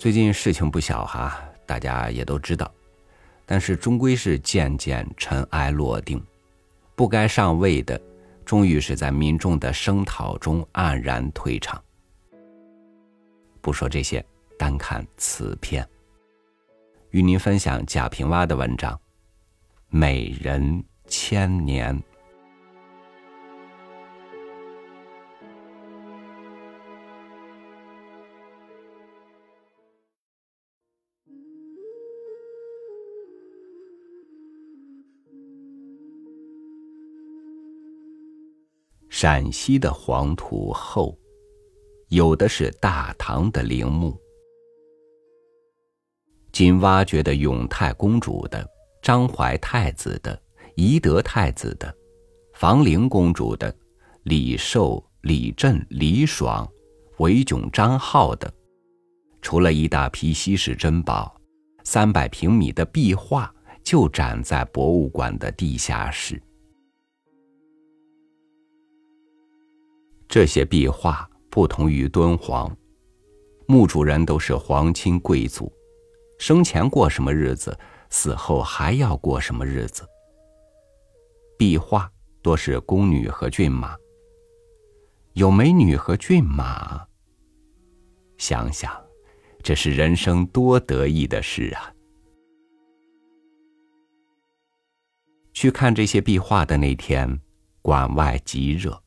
最近事情不小哈，大家也都知道，但是终归是渐渐尘埃落定，不该上位的，终于是在民众的声讨中黯然退场。不说这些，单看此篇，与您分享贾平凹的文章《美人千年》。陕西的黄土厚，有的是大唐的陵墓。今挖掘的永泰公主的、张怀太子的、懿德太子的、房陵公主的、李寿、李振、李爽、韦炯、张浩的，除了一大批稀世珍宝，三百平米的壁画就展在博物馆的地下室。这些壁画不同于敦煌，墓主人都是皇亲贵族，生前过什么日子，死后还要过什么日子。壁画多是宫女和骏马，有美女和骏马。想想，这是人生多得意的事啊！去看这些壁画的那天，馆外极热。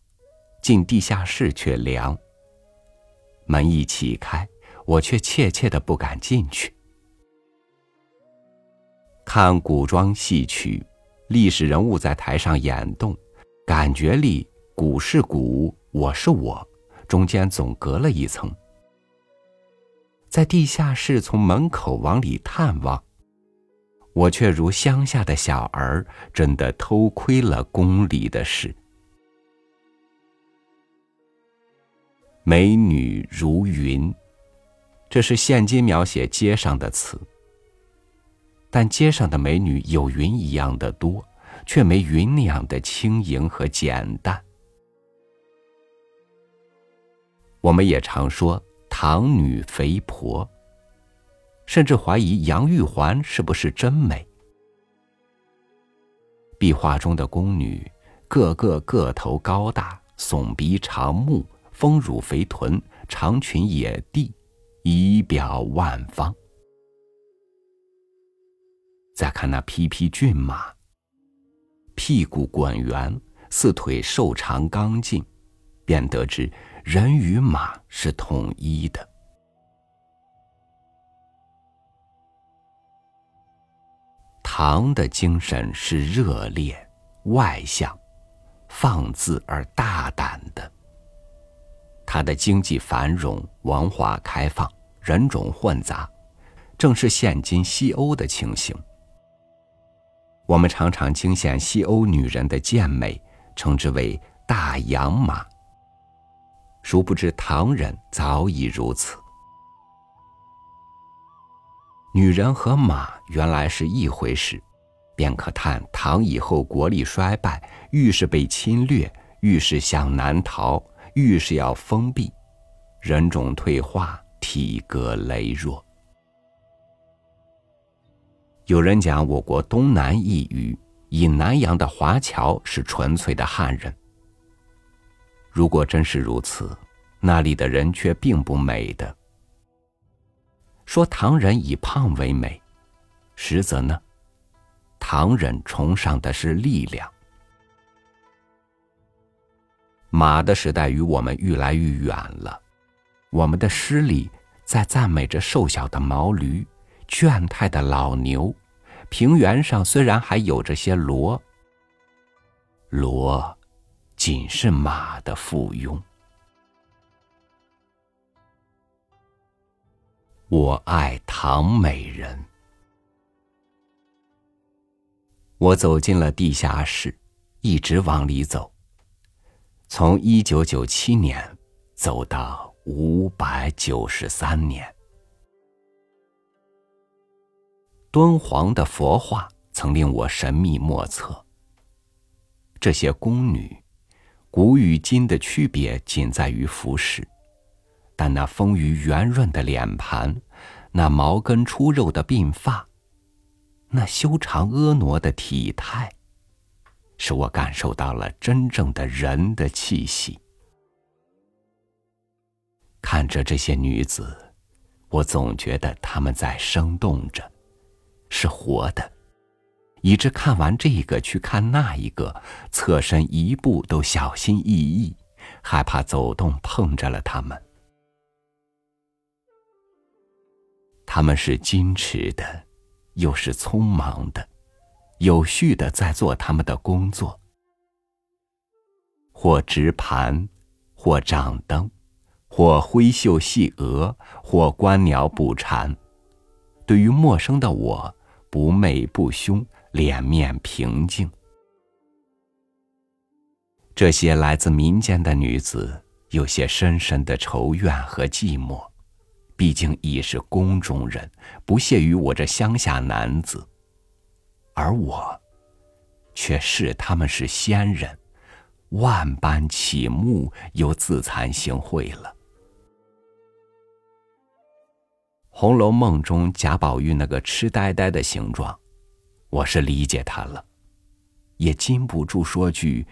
进地下室却凉。门一启开，我却怯怯的不敢进去。看古装戏曲，历史人物在台上演动，感觉里古是古，我是我，中间总隔了一层。在地下室从门口往里探望，我却如乡下的小儿，真的偷窥了宫里的事。美女如云，这是现今描写街上的词。但街上的美女有云一样的多，却没云那样的轻盈和简单。我们也常说唐女肥婆，甚至怀疑杨玉环是不是真美。壁画中的宫女，个个个头高大，耸鼻长目。丰乳肥臀，长裙野地，仪表万方。再看那匹匹骏马，屁股滚圆，四腿瘦长刚劲，便得知人与马是统一的。唐的精神是热烈、外向、放肆而大胆。它的经济繁荣、文化开放、人种混杂，正是现今西欧的情形。我们常常惊羡西欧女人的健美，称之为“大洋马”。殊不知唐人早已如此。女人和马原来是一回事，便可叹唐以后国力衰败，愈是被侵略，愈是向南逃。愈是要封闭，人种退化，体格羸弱。有人讲我国东南一隅，以南洋的华侨是纯粹的汉人。如果真是如此，那里的人却并不美的。说唐人以胖为美，实则呢，唐人崇尚的是力量。马的时代与我们愈来愈远了，我们的诗里在赞美着瘦小的毛驴、倦态的老牛。平原上虽然还有着些骡，骡仅是马的附庸。我爱唐美人。我走进了地下室，一直往里走。从一九九七年走到五百九十三年，敦煌的佛画曾令我神秘莫测。这些宫女，古与今的区别仅在于服饰，但那丰腴圆润的脸盘，那毛根出肉的鬓发，那修长婀娜的体态，使我感受到了真正的人的气息。看着这些女子，我总觉得她们在生动着，是活的。以致看完这个去看那一个，侧身一步都小心翼翼，害怕走动碰着了他们。他们是矜持的，又是匆忙的，有序的在做他们的工作，或执盘，或掌灯，或挥袖戏鹅，或观鸟捕蝉。对于陌生的我，不媚不凶。脸面平静。这些来自民间的女子有些深深的愁怨和寂寞，毕竟已是宫中人，不屑于我这乡下男子。而我，却视他们是仙人，万般启目，又自惭形秽了。《红楼梦》中贾宝玉那个痴呆呆的形状。我是理解他了，也禁不住说句：“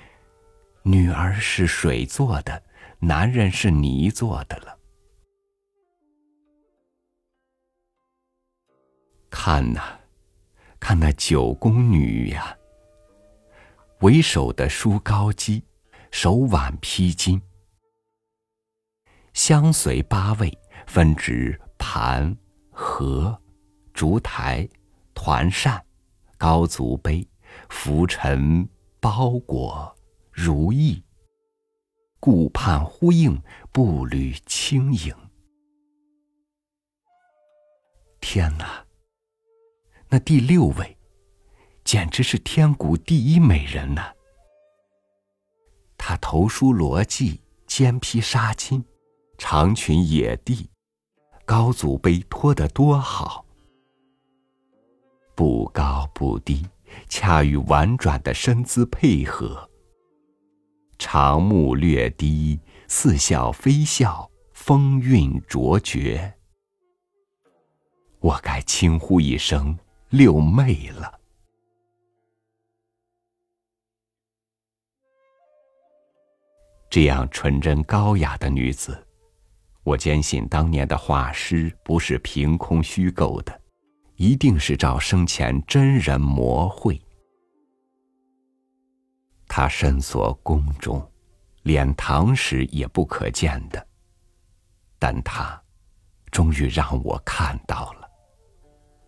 女儿是水做的，男人是泥做的了。”看呐，看那九宫女呀，为首的梳高髻，手挽披巾，相随八位，分执盘、盒、烛台、团扇。高足杯、浮尘、包裹、如意，顾盼呼应，步履轻盈。天哪！那第六位，简直是天谷第一美人呐！她头梳罗髻，肩披纱巾，长裙野地，高足杯托得多好。不高不低，恰与婉转的身姿配合。长目略低，似笑非笑，风韵卓绝。我该轻呼一声六妹了。这样纯真高雅的女子，我坚信当年的画师不是凭空虚构的。一定是照生前真人模绘。他身锁宫中，连唐时也不可见的，但他终于让我看到了，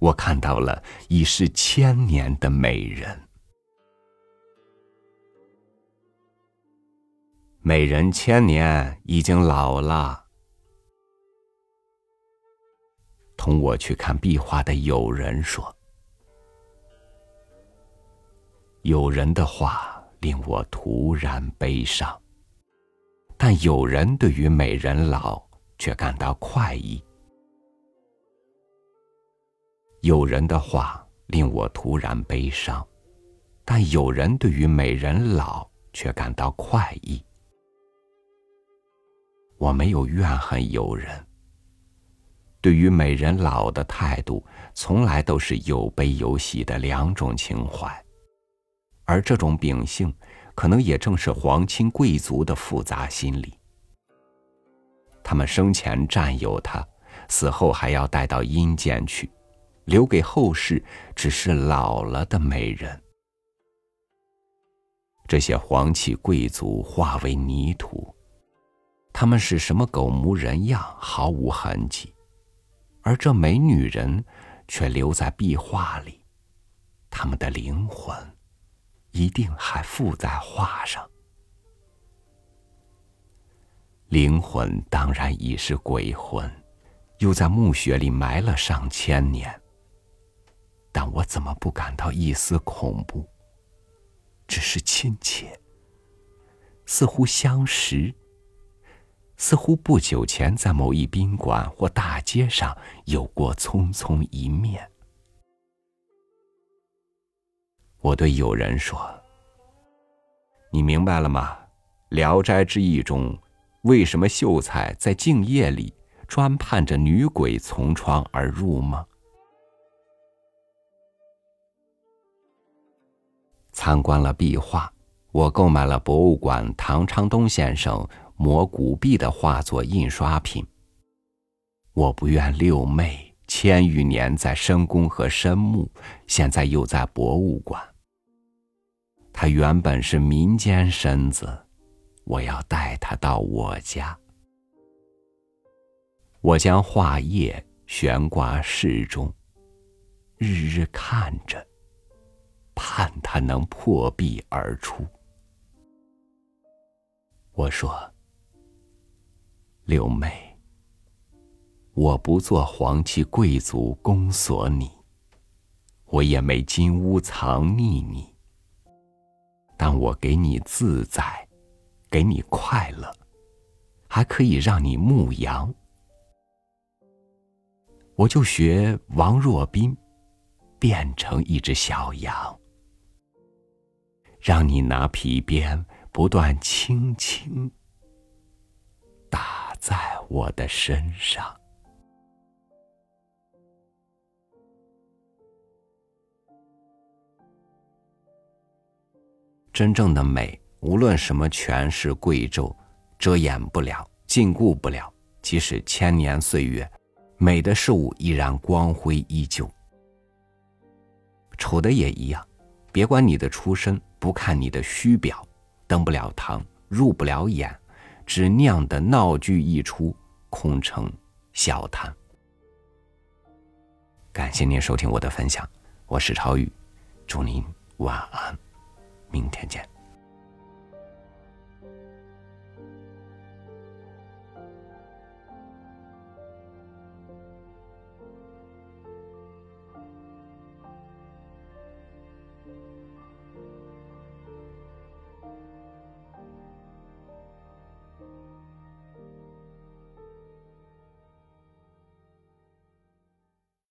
我看到了已是千年的美人。美人千年已经老了。同我去看壁画的友人说：“友人的话令我突然悲伤，但友人对于美人老却感到快意。友人的话令我突然悲伤，但友人对于美人老却感到快意。我没有怨恨友人。”对于美人老的态度，从来都是有悲有喜的两种情怀，而这种秉性，可能也正是皇亲贵族的复杂心理。他们生前占有他，死后还要带到阴间去，留给后世只是老了的美人。这些皇戚贵族化为泥土，他们是什么狗模人样，毫无痕迹。而这美女人，却留在壁画里，他们的灵魂，一定还附在画上。灵魂当然已是鬼魂，又在墓穴里埋了上千年。但我怎么不感到一丝恐怖？只是亲切，似乎相识。似乎不久前在某一宾馆或大街上有过匆匆一面。我对友人说：“你明白了吗？《聊斋志异》中，为什么秀才在静夜里专盼着女鬼从窗而入吗？参观了壁画，我购买了博物馆唐昌东先生摹古壁的画作印刷品。我不愿六妹千余年在深宫和深墓，现在又在博物馆。她原本是民间身子，我要带她到我家。我将画页悬挂室中，日日看着，盼他能破壁而出。我说：“六妹。”我不做皇戚贵族宫锁你，我也没金屋藏匿你。但我给你自在，给你快乐，还可以让你牧羊。我就学王若宾，变成一只小羊，让你拿皮鞭不断轻轻打在我的身上。真正的美，无论什么权势贵胄，遮掩不了，禁锢不了。即使千年岁月，美的事物依然光辉依旧。丑的也一样，别管你的出身，不看你的虚表，登不了堂，入不了眼，只酿得闹剧一出，空成笑谈。感谢您收听我的分享，我是超宇，祝您晚安。明天见。